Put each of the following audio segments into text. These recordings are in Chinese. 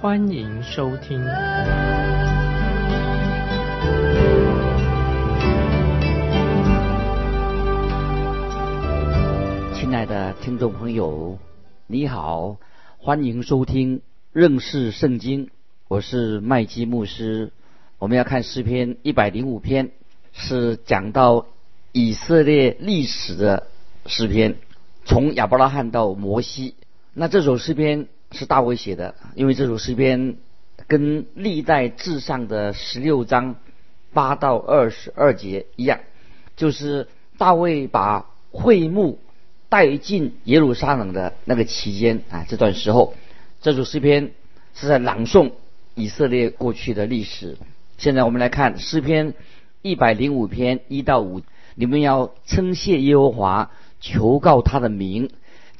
欢迎收听。亲爱的听众朋友，你好，欢迎收听认识圣经，我是麦基牧师。我们要看诗篇一百零五篇，是讲到以色列历史的诗篇，从亚伯拉罕到摩西。那这首诗篇是大卫写的，因为这首诗篇跟历代至上的十六章八到二十二节一样，就是大卫把会幕。带进耶路撒冷的那个期间啊，这段时候，这首诗篇是在朗诵以色列过去的历史。现在我们来看诗篇一百零五篇一到五，你们要称谢耶和华，求告他的名，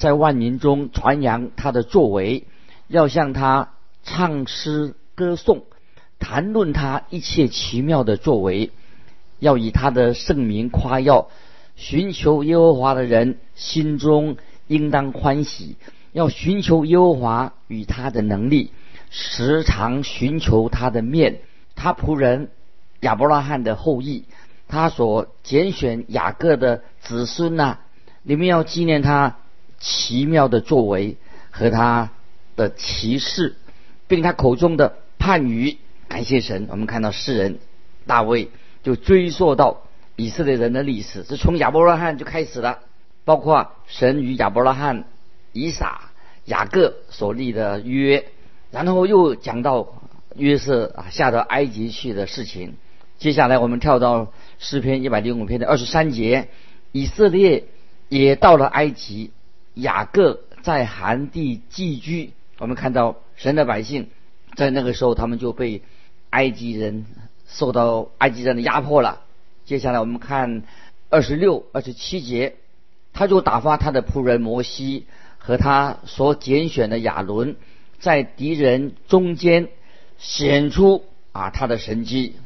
在万民中传扬他的作为，要向他唱诗歌颂，谈论他一切奇妙的作为，要以他的圣名夸耀。寻求耶和华的人心中应当欢喜，要寻求耶和华与他的能力，时常寻求他的面。他仆人亚伯拉罕的后裔，他所拣选雅各的子孙呐，你们要纪念他奇妙的作为和他的奇事，并他口中的叛语。感谢神，我们看到诗人大卫就追溯到。以色列人的历史是从亚伯拉罕就开始了，包括神与亚伯拉罕、以撒、雅各所立的约，然后又讲到约瑟啊下到埃及去的事情。接下来我们跳到诗篇一百零五篇的二十三节，以色列也到了埃及，雅各在寒地寄居。我们看到神的百姓在那个时候，他们就被埃及人受到埃及人的压迫了。接下来我们看二十六、二十七节，他就打发他的仆人摩西和他所拣选的亚伦，在敌人中间显出啊他的神迹，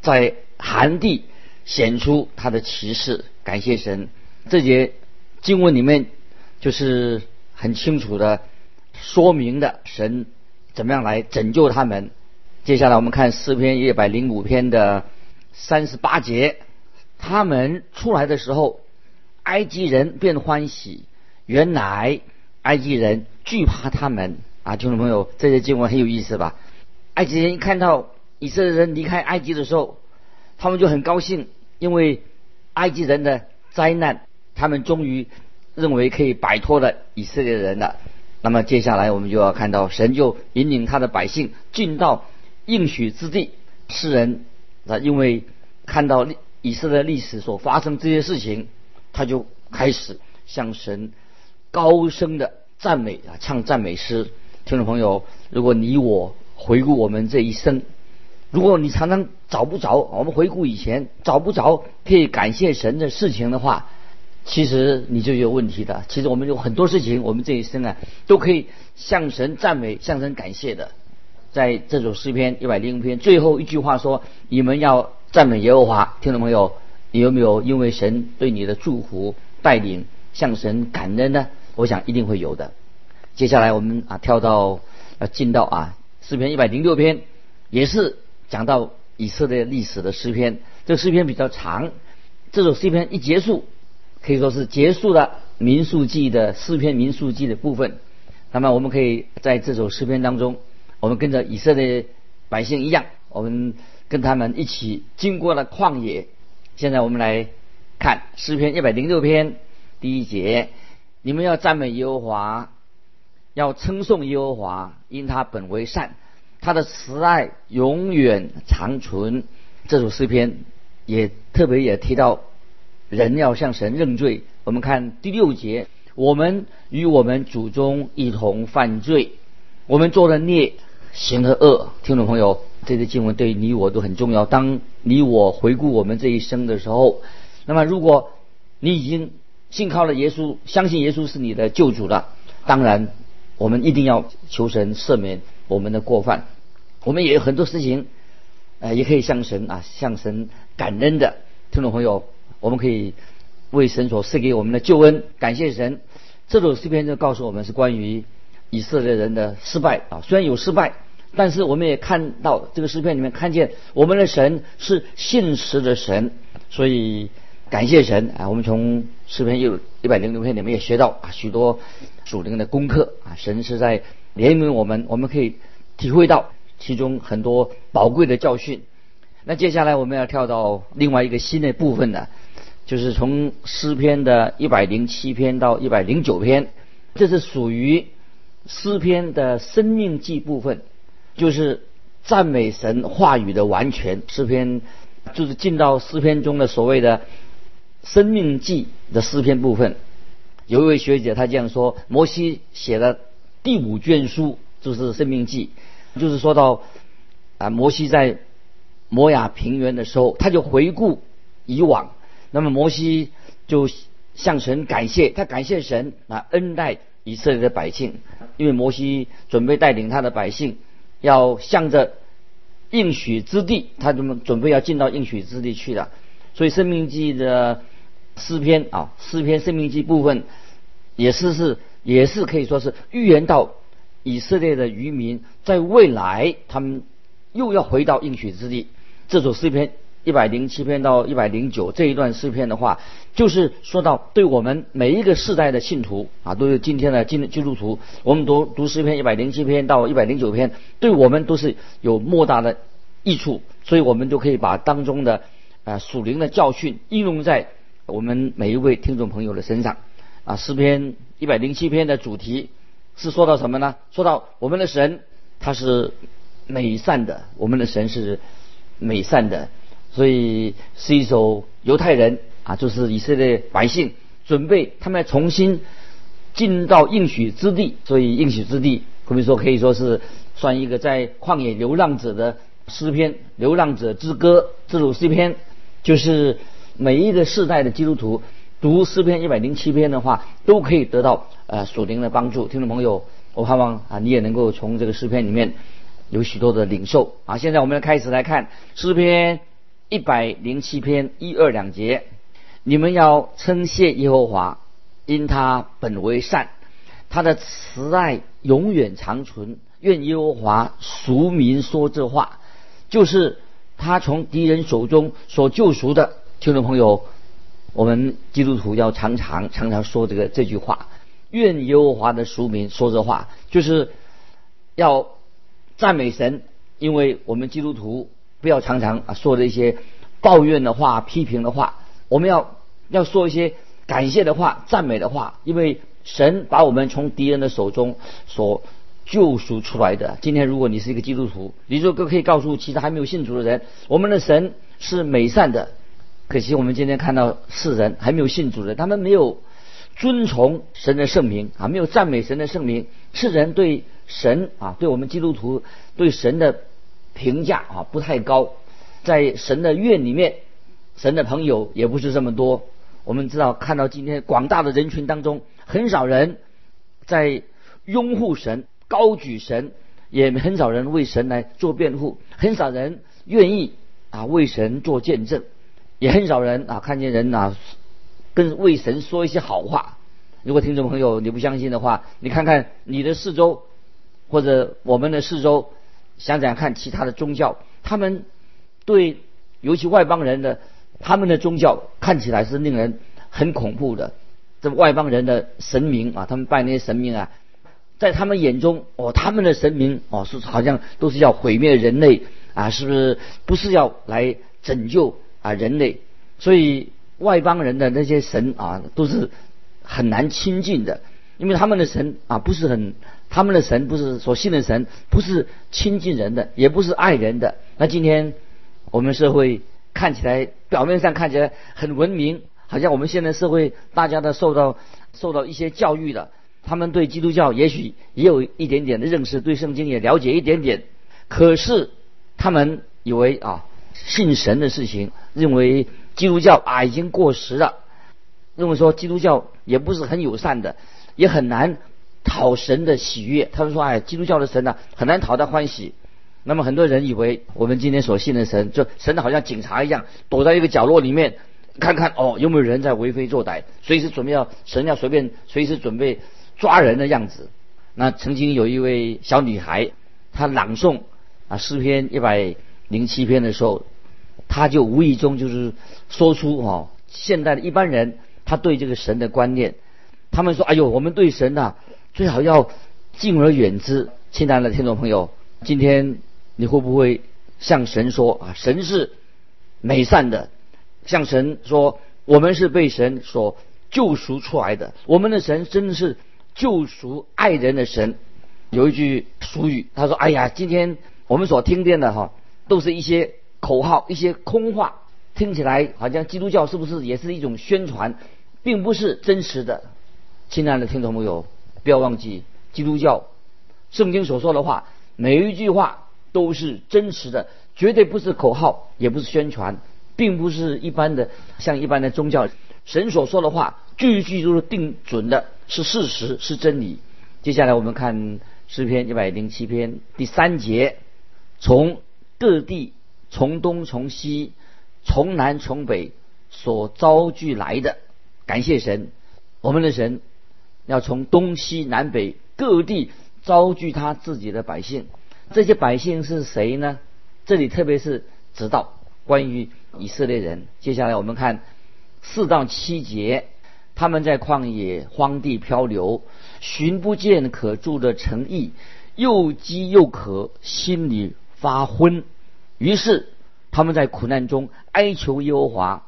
在寒地显出他的骑士。感谢神，这节经文里面就是很清楚的说明的神怎么样来拯救他们。接下来我们看诗篇一百零五篇的三十八节。他们出来的时候，埃及人便欢喜。原来埃及人惧怕他们啊，听众朋友，这些经文很有意思吧？埃及人一看到以色列人离开埃及的时候，他们就很高兴，因为埃及人的灾难，他们终于认为可以摆脱了以色列人了。那么接下来我们就要看到，神就引领他的百姓进到应许之地。世人啊，因为看到。以色列历史所发生这些事情，他就开始向神高声的赞美啊，唱赞美诗。听众朋友，如果你我回顾我们这一生，如果你常常找不着，我们回顾以前找不着可以感谢神的事情的话，其实你就有问题的。其实我们有很多事情，我们这一生啊都可以向神赞美、向神感谢的。在这首诗篇一百零五篇最后一句话说：“你们要。”赞美耶和华，听众朋友，你有没有因为神对你的祝福带领向神感恩呢？我想一定会有的。接下来我们啊跳到啊进到啊诗篇一百零六篇，也是讲到以色列历史的诗篇。这诗篇比较长，这首诗篇一结束，可以说是结束了民数记的诗篇民数记的部分。那么我们可以在这首诗篇当中，我们跟着以色列百姓一样，我们。跟他们一起经过了旷野。现在我们来看诗篇一百零六篇第一节：你们要赞美耶和华，要称颂耶和华，因他本为善，他的慈爱永远长存。这首诗篇也特别也提到人要向神认罪。我们看第六节：我们与我们祖宗一同犯罪，我们做了孽，行了恶。听众朋友，这些经文对你我都很重要。当你我回顾我们这一生的时候，那么如果你已经信靠了耶稣，相信耶稣是你的救主了，当然我们一定要求神赦免我们的过犯。我们也有很多事情，呃，也可以向神啊，向神感恩的。听众朋友，我们可以为神所赐给我们的救恩感谢神。这首诗篇就告诉我们是关于以色列人的失败啊，虽然有失败，但是我们也看到这个诗篇里面看见我们的神是信实的神，所以感谢神啊。我们从诗篇一一百零六篇里面也学到啊许多属灵的功课啊，神是在怜悯我们，我们可以体会到。其中很多宝贵的教训。那接下来我们要跳到另外一个新的部分呢，就是从诗篇的一百零七篇到一百零九篇，这是属于诗篇的生命记部分，就是赞美神话语的完全。诗篇就是进到诗篇中的所谓的生命记的诗篇部分。有一位学姐她这样说：摩西写的第五卷书就是生命记。就是说到啊，摩西在摩亚平原的时候，他就回顾以往。那么摩西就向神感谢，他感谢神啊恩待以色列的百姓，因为摩西准备带领他的百姓要向着应许之地，他怎么准备要进到应许之地去了。所以生命记的诗篇啊，诗篇生命记部分也是是也是可以说是预言到。以色列的渔民在未来，他们又要回到应许之地。这首诗篇一百零七篇到一百零九这一段诗篇的话，就是说到对我们每一个世代的信徒啊，都是今天的基基督徒，我们读读诗篇一百零七篇到一百零九篇，对我们都是有莫大的益处。所以我们就可以把当中的啊属灵的教训应用在我们每一位听众朋友的身上。啊，诗篇一百零七篇的主题。是说到什么呢？说到我们的神，他是美善的，我们的神是美善的，所以是一首犹太人啊，就是以色列百姓准备他们要重新进到应许之地，所以应许之地，可以说可以说是算一个在旷野流浪者的诗篇，流浪者之歌这首诗篇，就是每一个世代的基督徒。读诗篇一百零七篇的话，都可以得到呃属灵的帮助。听众朋友，我盼望啊，你也能够从这个诗篇里面有许多的领受啊。现在我们要开始来看诗篇一百零七篇一二两节，你们要称谢耶和华，因他本为善，他的慈爱永远长存。愿耶和华赎民说这话，就是他从敌人手中所救赎的。听众朋友。我们基督徒要常常常常说这个这句话，愿耶和华的俗民说这话，就是要赞美神，因为我们基督徒不要常常啊说的一些抱怨的话、批评的话，我们要要说一些感谢的话、赞美的话，因为神把我们从敌人的手中所救赎出来的。今天如果你是一个基督徒，你就可以告诉其他还没有信主的人，我们的神是美善的。可惜我们今天看到世人还没有信主的，他们没有遵从神的圣名啊，没有赞美神的圣名。世人对神啊，对我们基督徒对神的评价啊不太高，在神的院里面，神的朋友也不是这么多。我们知道，看到今天广大的人群当中，很少人在拥护神、高举神，也很少人为神来做辩护，很少人愿意啊为神做见证。也很少人啊，看见人啊，跟为神说一些好话。如果听众朋友你不相信的话，你看看你的四周，或者我们的四周，想想看其他的宗教，他们对尤其外邦人的他们的宗教看起来是令人很恐怖的。这外邦人的神明啊，他们拜那些神明啊，在他们眼中哦，他们的神明哦是好像都是要毁灭人类啊，是不是？不是要来拯救。啊，人类，所以外邦人的那些神啊，都是很难亲近的，因为他们的神啊，不是很，他们的神不是所信的神，不是亲近人的，也不是爱人的。那今天我们社会看起来，表面上看起来很文明，好像我们现在社会大家都受到受到一些教育的，他们对基督教也许也有一点点的认识，对圣经也了解一点点，可是他们以为啊，信神的事情，认为基督教啊已经过时了，认为说基督教也不是很友善的，也很难讨神的喜悦。他们说，哎，基督教的神呢很难讨他欢喜。那么很多人以为我们今天所信的神，就神好像警察一样，躲在一个角落里面，看看哦有没有人在为非作歹，随时准备要神要随便随时准备抓人的样子。那曾经有一位小女孩，她朗诵啊诗篇一百零七篇的时候，她就无意中就是说出哦现代的一般人他对这个神的观念，他们说哎呦我们对神呐最好要敬而远之。亲爱的听众朋友，今天。你会不会向神说啊？神是美善的，向神说我们是被神所救赎出来的。我们的神真的是救赎爱人的神。有一句俗语，他说：“哎呀，今天我们所听见的哈，都是一些口号，一些空话，听起来好像基督教是不是也是一种宣传，并不是真实的。”亲爱的听众朋友，不要忘记基督教圣经所说的话，每一句话。都是真实的，绝对不是口号，也不是宣传，并不是一般的像一般的宗教。神所说的话，句句都是定准的，是事实，是真理。接下来我们看诗篇一百零七篇第三节：从各地，从东从西，从南从北所招聚来的，感谢神，我们的神要从东西南北各地招聚他自己的百姓。这些百姓是谁呢？这里特别是直到关于以色列人。接下来我们看四到七节，他们在旷野荒地漂流，寻不见可住的城邑，又饥又渴，心里发昏。于是他们在苦难中哀求耶和华，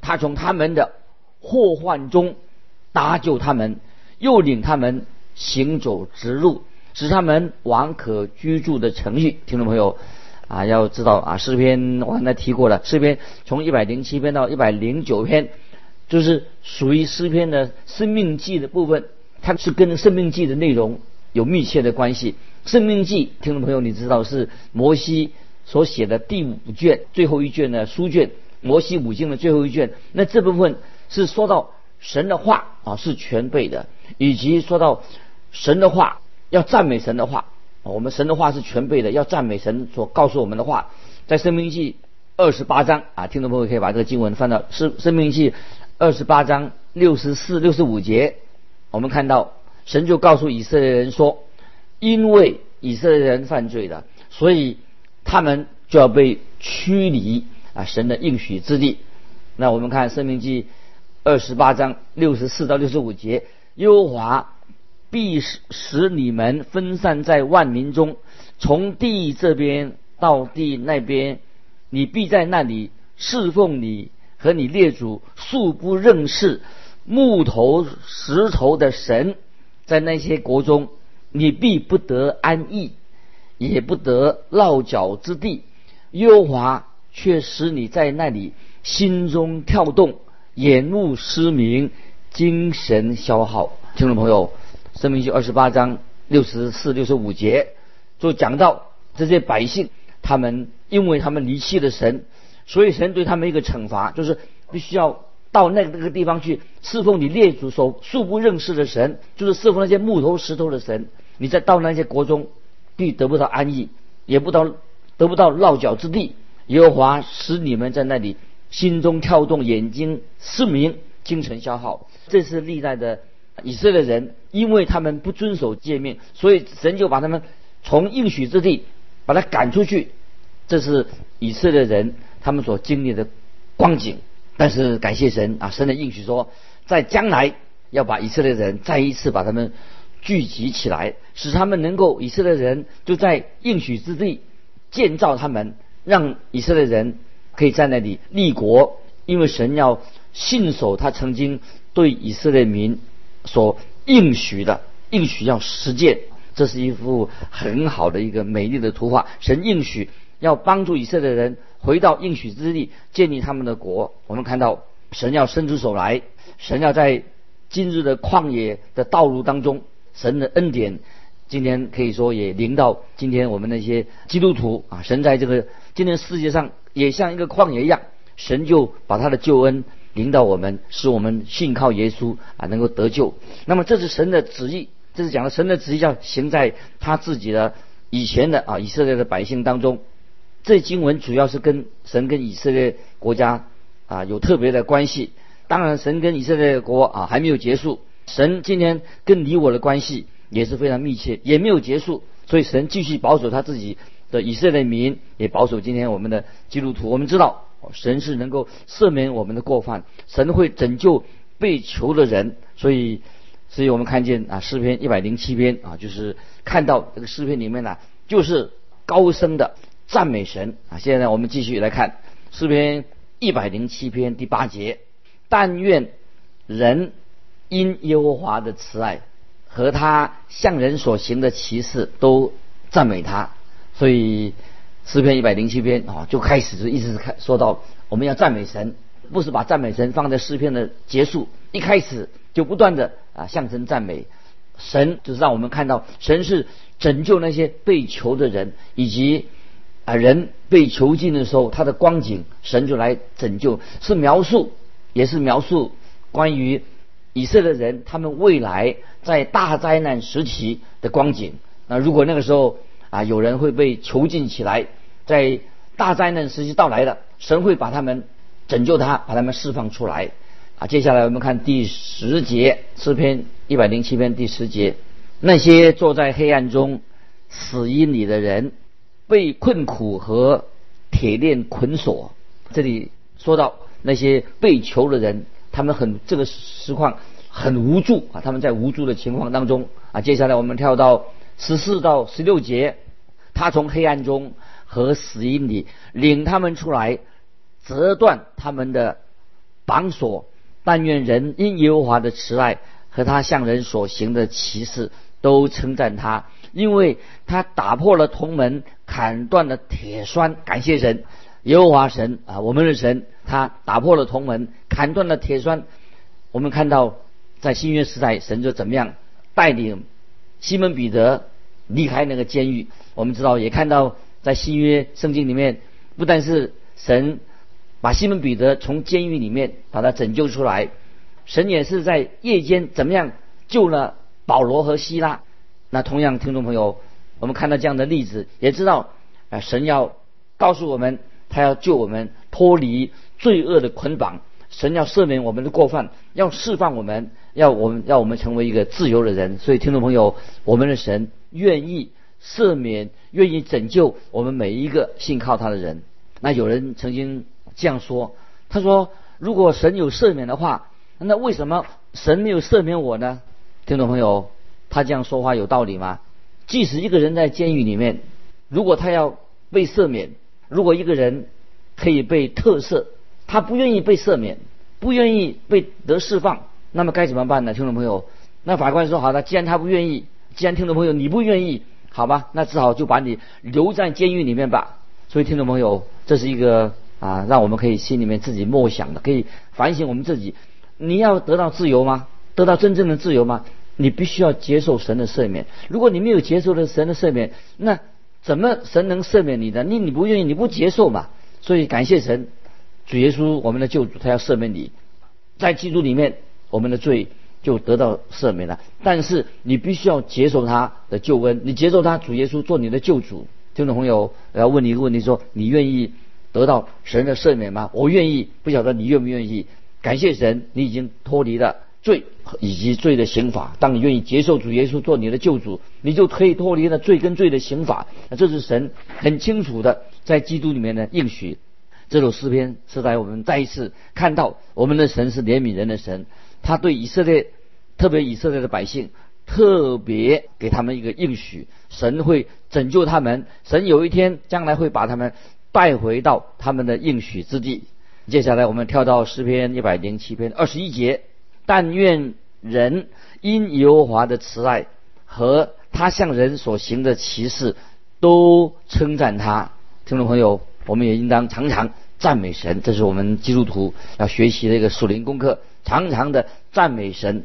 他从他们的祸患中搭救他们，又领他们行走直路。使他们往可居住的城域。听众朋友啊，要知道啊，诗篇我刚才提过了，诗篇从一百零七篇到一百零九篇，就是属于诗篇的生命记的部分，它是跟生命记的内容有密切的关系。生命记，听众朋友，你知道是摩西所写的第五卷最后一卷的书卷，摩西五经的最后一卷。那这部分是说到神的话啊，是全备的，以及说到神的话。要赞美神的话，我们神的话是全备的。要赞美神所告诉我们的话，在《生命记》二十八章啊，听众朋友可以把这个经文翻到《是生命记》二十八章六十四、六十五节，我们看到神就告诉以色列人说：“因为以色列人犯罪了，所以他们就要被驱离啊，神的应许之地。”那我们看《生命记》二十八章六十四到六十五节，耶和华。必使使你们分散在万民中，从地这边到地那边，你必在那里侍奉你和你列祖素不认识木头石头的神，在那些国中，你必不得安逸，也不得落脚之地。耶和华却使你在那里心中跳动，眼目失明，精神消耗。听众朋友。生命记二十八章六十四、六十五节，就讲到这些百姓，他们因为他们离弃了神，所以神对他们一个惩罚，就是必须要到那个那个地方去侍奉你列祖所素不认识的神，就是侍奉那些木头石头的神。你再到那些国中，必得不到安逸，也不到得不到落脚之地。耶和华使你们在那里心中跳动，眼睛失明，精神消耗。这是历代的。以色列人因为他们不遵守诫命，所以神就把他们从应许之地把他赶出去。这是以色列人他们所经历的光景。但是感谢神啊，神的应许说，在将来要把以色列人再一次把他们聚集起来，使他们能够以色列人就在应许之地建造他们，让以色列人可以在那里立国。因为神要信守他曾经对以色列民。所应许的应许要实践，这是一幅很好的一个美丽的图画。神应许要帮助以色列人回到应许之地，建立他们的国。我们看到神要伸出手来，神要在今日的旷野的道路当中神的恩典，今天可以说也临到今天我们那些基督徒啊。神在这个今天世界上也像一个旷野一样，神就把他的救恩临到我们，使我们信靠耶稣啊，能够得救。那么这是神的旨意，这是讲的神的旨意要行在他自己的以前的啊以色列的百姓当中。这经文主要是跟神跟以色列国家啊有特别的关系。当然，神跟以色列国啊还没有结束。神今天跟你我的关系也是非常密切，也没有结束。所以神继续保守他自己的以色列民，也保守今天我们的基督徒。我们知道，神是能够赦免我们的过犯，神会拯救被囚的人。所以，所以我们看见啊诗篇一百零七篇啊，就是看到这个诗篇里面呢，就是高声的。赞美神啊！现在我们继续来看诗篇一百零七篇第八节：但愿人因耶和华的慈爱和他向人所行的奇事都赞美他。所以诗篇一百零七篇啊，就开始就一直是看说到我们要赞美神，不是把赞美神放在诗篇的结束，一开始就不断的啊向神赞美神，就是让我们看到神是拯救那些被囚的人以及。啊，人被囚禁的时候，他的光景，神就来拯救，是描述，也是描述关于以色列人他们未来在大灾难时期的光景。那如果那个时候啊，有人会被囚禁起来，在大灾难时期到来的，神会把他们拯救他，把他们释放出来。啊，接下来我们看第十节诗篇一百零七篇第十节，那些坐在黑暗中死荫里的人。被困苦和铁链捆锁，这里说到那些被囚的人，他们很这个实况很无助啊，他们在无助的情况当中啊。接下来我们跳到十四到十六节，他从黑暗中和死荫里领他们出来，折断他们的绑索。但愿人因耶和华的慈爱和他向人所行的奇事，都称赞他。因为他打破了铜门，砍断了铁栓，感谢神，耶和华神啊，我们的神，他打破了铜门，砍断了铁栓。我们看到在新约时代，神就怎么样带领西门彼得离开那个监狱。我们知道，也看到在新约圣经里面，不但是神把西门彼得从监狱里面把他拯救出来，神也是在夜间怎么样救了保罗和希拉。那同样，听众朋友，我们看到这样的例子，也知道，啊，神要告诉我们，他要救我们脱离罪恶的捆绑，神要赦免我们的过犯，要释放我们，要我们要我们成为一个自由的人。所以，听众朋友，我们的神愿意赦免，愿意拯救我们每一个信靠他的人。那有人曾经这样说，他说：“如果神有赦免的话，那为什么神没有赦免我呢？”听众朋友。他这样说话有道理吗？即使一个人在监狱里面，如果他要被赦免，如果一个人可以被特赦，他不愿意被赦免，不愿意被得释放，那么该怎么办呢？听众朋友，那法官说好的，既然他不愿意，既然听众朋友你不愿意，好吧，那只好就把你留在监狱里面吧。所以听众朋友，这是一个啊，让我们可以心里面自己默想的，可以反省我们自己。你要得到自由吗？得到真正的自由吗？你必须要接受神的赦免。如果你没有接受了神的赦免，那怎么神能赦免你呢？你你不愿意，你不接受嘛？所以感谢神，主耶稣我们的救主，他要赦免你，在基督里面，我们的罪就得到赦免了。但是你必须要接受他的救恩，你接受他主耶稣做你的救主。听众朋友，我要问你一个问题：说你愿意得到神的赦免吗？我愿意，不晓得你愿不愿意？感谢神，你已经脱离了。罪以及罪的刑罚，当你愿意接受主耶稣做你的救主，你就可以脱离了罪跟罪的刑罚。这是神很清楚的在基督里面的应许。这首诗篇是在我们再一次看到我们的神是怜悯人的神，他对以色列，特别以色列的百姓，特别给他们一个应许，神会拯救他们，神有一天将来会把他们带回到他们的应许之地。接下来我们跳到诗篇一百零七篇二十一节。但愿人因耶和华的慈爱和他向人所行的奇事，都称赞他。听众朋友，我们也应当常常赞美神，这是我们基督徒要学习的一个属灵功课，常常的赞美神。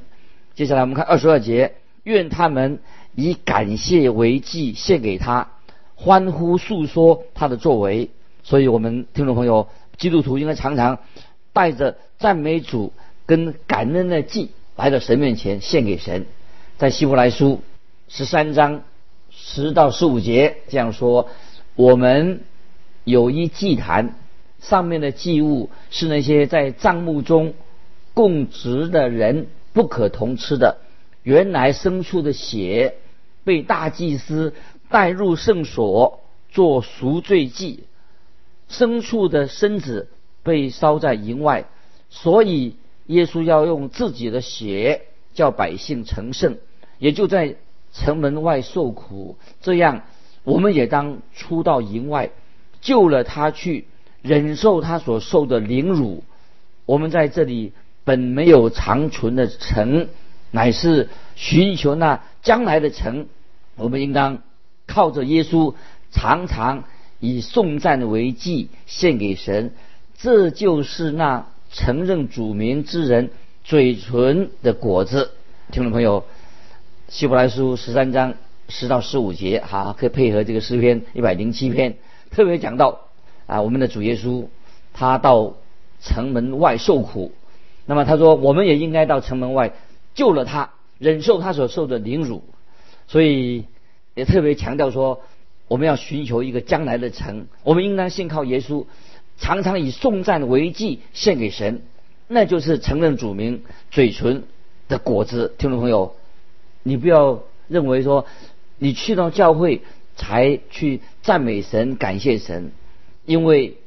接下来我们看二十二节：愿他们以感谢为祭献给他，欢呼诉说他的作为。所以，我们听众朋友，基督徒应该常常带着赞美主跟感恩的祭来到神面前献给神。在希伯来书十三章十到十五节这样说：我们有一祭坛，上面的祭物是那些在帐幕中供职的人不可同吃的。原来牲畜的血被大祭司带入圣所做赎罪祭。牲畜的身子被烧在营外，所以耶稣要用自己的血叫百姓成圣，也就在城门外受苦。这样，我们也当出到营外，救了他去忍受他所受的凌辱。我们在这里本没有长存的城，乃是寻求那将来的城。我们应当靠着耶稣，常常。以颂赞为祭献给神，这就是那承认主名之人嘴唇的果子。听众朋友，希伯来书十三章十到十五节，哈，可以配合这个诗篇一百零七篇，特别讲到啊，我们的主耶稣他到城门外受苦，那么他说我们也应该到城门外救了他，忍受他所受的凌辱，所以也特别强调说。我们要寻求一个将来的城，我们应当信靠耶稣，常常以颂赞为祭献给神，那就是承认主名嘴唇的果子。听众朋友，你不要认为说你去到教会才去赞美神、感谢神，因为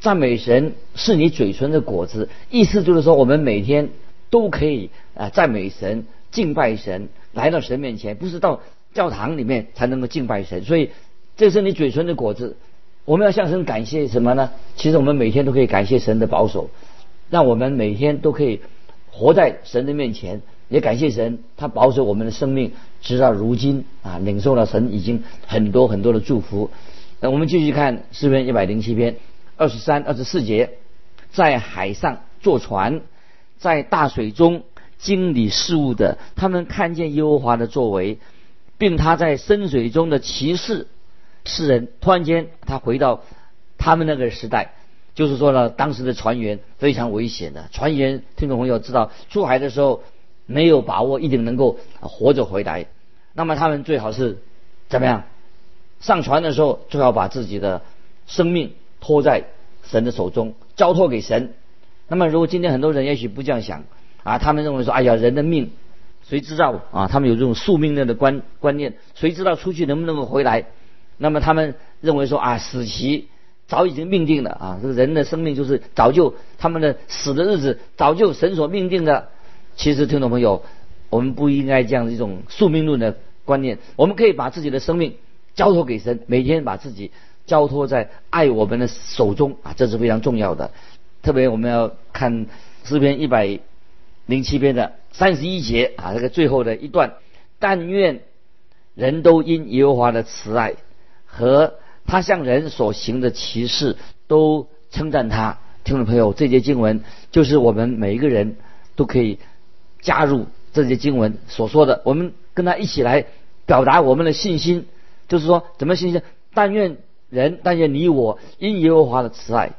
赞美神是你嘴唇的果子。意思就是说，我们每天都可以啊赞美神、敬拜神，来到神面前，不是到教堂里面才能够敬拜神，所以。这是你嘴唇的果子，我们要向神感谢什么呢？其实我们每天都可以感谢神的保守，让我们每天都可以活在神的面前，也感谢神，他保守我们的生命直到如今啊，领受了神已经很多很多的祝福。那我们继续看诗篇一百零七篇二十三、二十四节，在海上坐船，在大水中经理事务的，他们看见耶和华的作为，并他在深水中的骑士。诗人突然间，他回到他们那个时代，就是说呢，当时的船员非常危险的。船员，听众朋友知道，出海的时候没有把握一定能够活着回来。那么他们最好是怎么样？上船的时候最好把自己的生命托在神的手中，交托给神。那么如果今天很多人也许不这样想啊，他们认为说，哎呀，人的命谁知道啊？他们有这种宿命论的观观念，谁知道出去能不能够回来？那么他们认为说啊，死期早已经命定了啊，这个人的生命就是早就他们的死的日子早就神所命定的。其实听众朋友，我们不应该这样一种宿命论的观念，我们可以把自己的生命交托给神，每天把自己交托在爱我们的手中啊，这是非常重要的。特别我们要看诗篇一百零七篇的三十一节啊，这个最后的一段，但愿人都因耶和华的慈爱。和他向人所行的歧视都称赞他，听众朋友，这节经文就是我们每一个人都可以加入这节经文所说的，我们跟他一起来表达我们的信心，就是说怎么信心？但愿人，但愿你我因耶和华的慈爱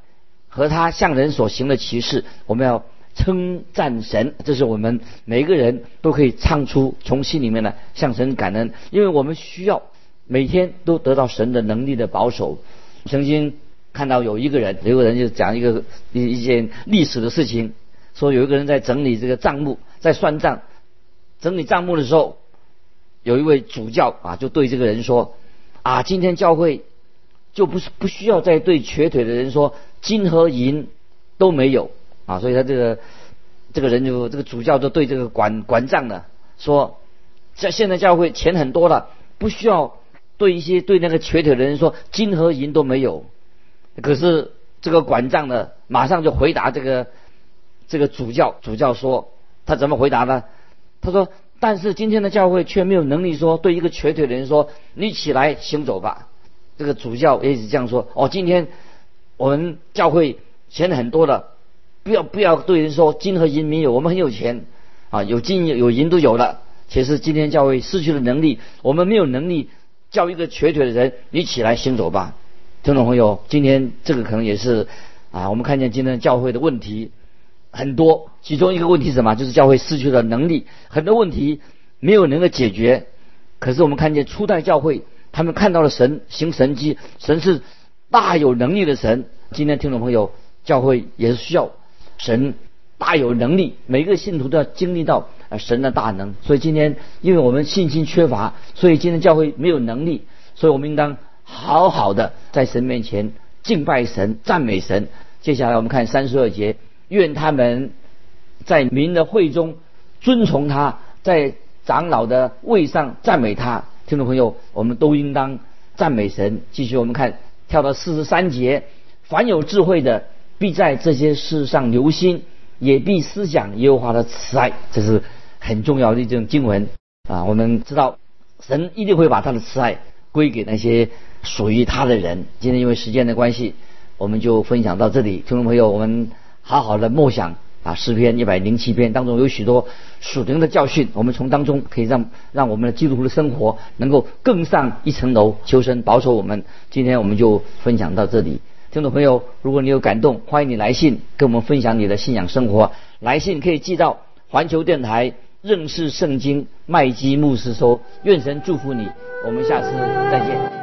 和他向人所行的歧视，我们要称赞神，这是我们每一个人都可以唱出从心里面的向神感恩，因为我们需要。每天都得到神的能力的保守。曾经看到有一个人，有个人就讲一个一一件历史的事情，说有一个人在整理这个账目，在算账。整理账目的时候，有一位主教啊，就对这个人说：“啊，今天教会就不是不需要再对瘸腿的人说金和银都没有啊。”所以他这个这个人就这个主教就对这个管管账的说：“在现在教会钱很多了，不需要。”对一些对那个瘸腿的人说金和银都没有，可是这个管账的马上就回答这个这个主教，主教说他怎么回答呢？他说：但是今天的教会却没有能力说对一个瘸腿的人说你起来行走吧。这个主教也是这样说。哦，今天我们教会钱很多的，不要不要对人说金和银没有，我们很有钱啊，有金有银都有了。其实今天教会失去了能力，我们没有能力叫一个瘸腿的人你起来行走吧。听众朋友，今天这个可能也是啊，我们看见今天教会的问题很多，其中一个问题是什么？就是教会失去了能力，很多问题没有能够解决。可是我们看见初代教会，他们看到了神行神迹，神是大有能力的神。今天听众朋友，教会也是需要神。大有能力，每个信徒都要经历到啊神的大能。所以今天，因为我们信心缺乏，所以今天教会没有能力，所以我们应当好好的在神面前敬拜神、赞美神。接下来我们看三十二节，愿他们在民的会中尊崇他，在长老的位上赞美他。听众朋友，我们都应当赞美神。继续我们看，跳到四十三节，凡有智慧的，必在这些事上留心。也必思想耶和华的慈爱，这是很重要的一种经文啊！我们知道，神一定会把他的慈爱归给那些属于他的人。今天因为时间的关系，我们就分享到这里。听众朋友，我们好好的默想啊，诗篇一百零七篇当中有许多属灵的教训，我们从当中可以让让我们的基督徒的生活能够更上一层楼。求神保守我们。今天我们就分享到这里。听众朋友，如果你有感动，欢迎你来信跟我们分享你的信仰生活。来信可以寄到环球电台认识圣经麦基牧师说，愿神祝福你，我们下次再见。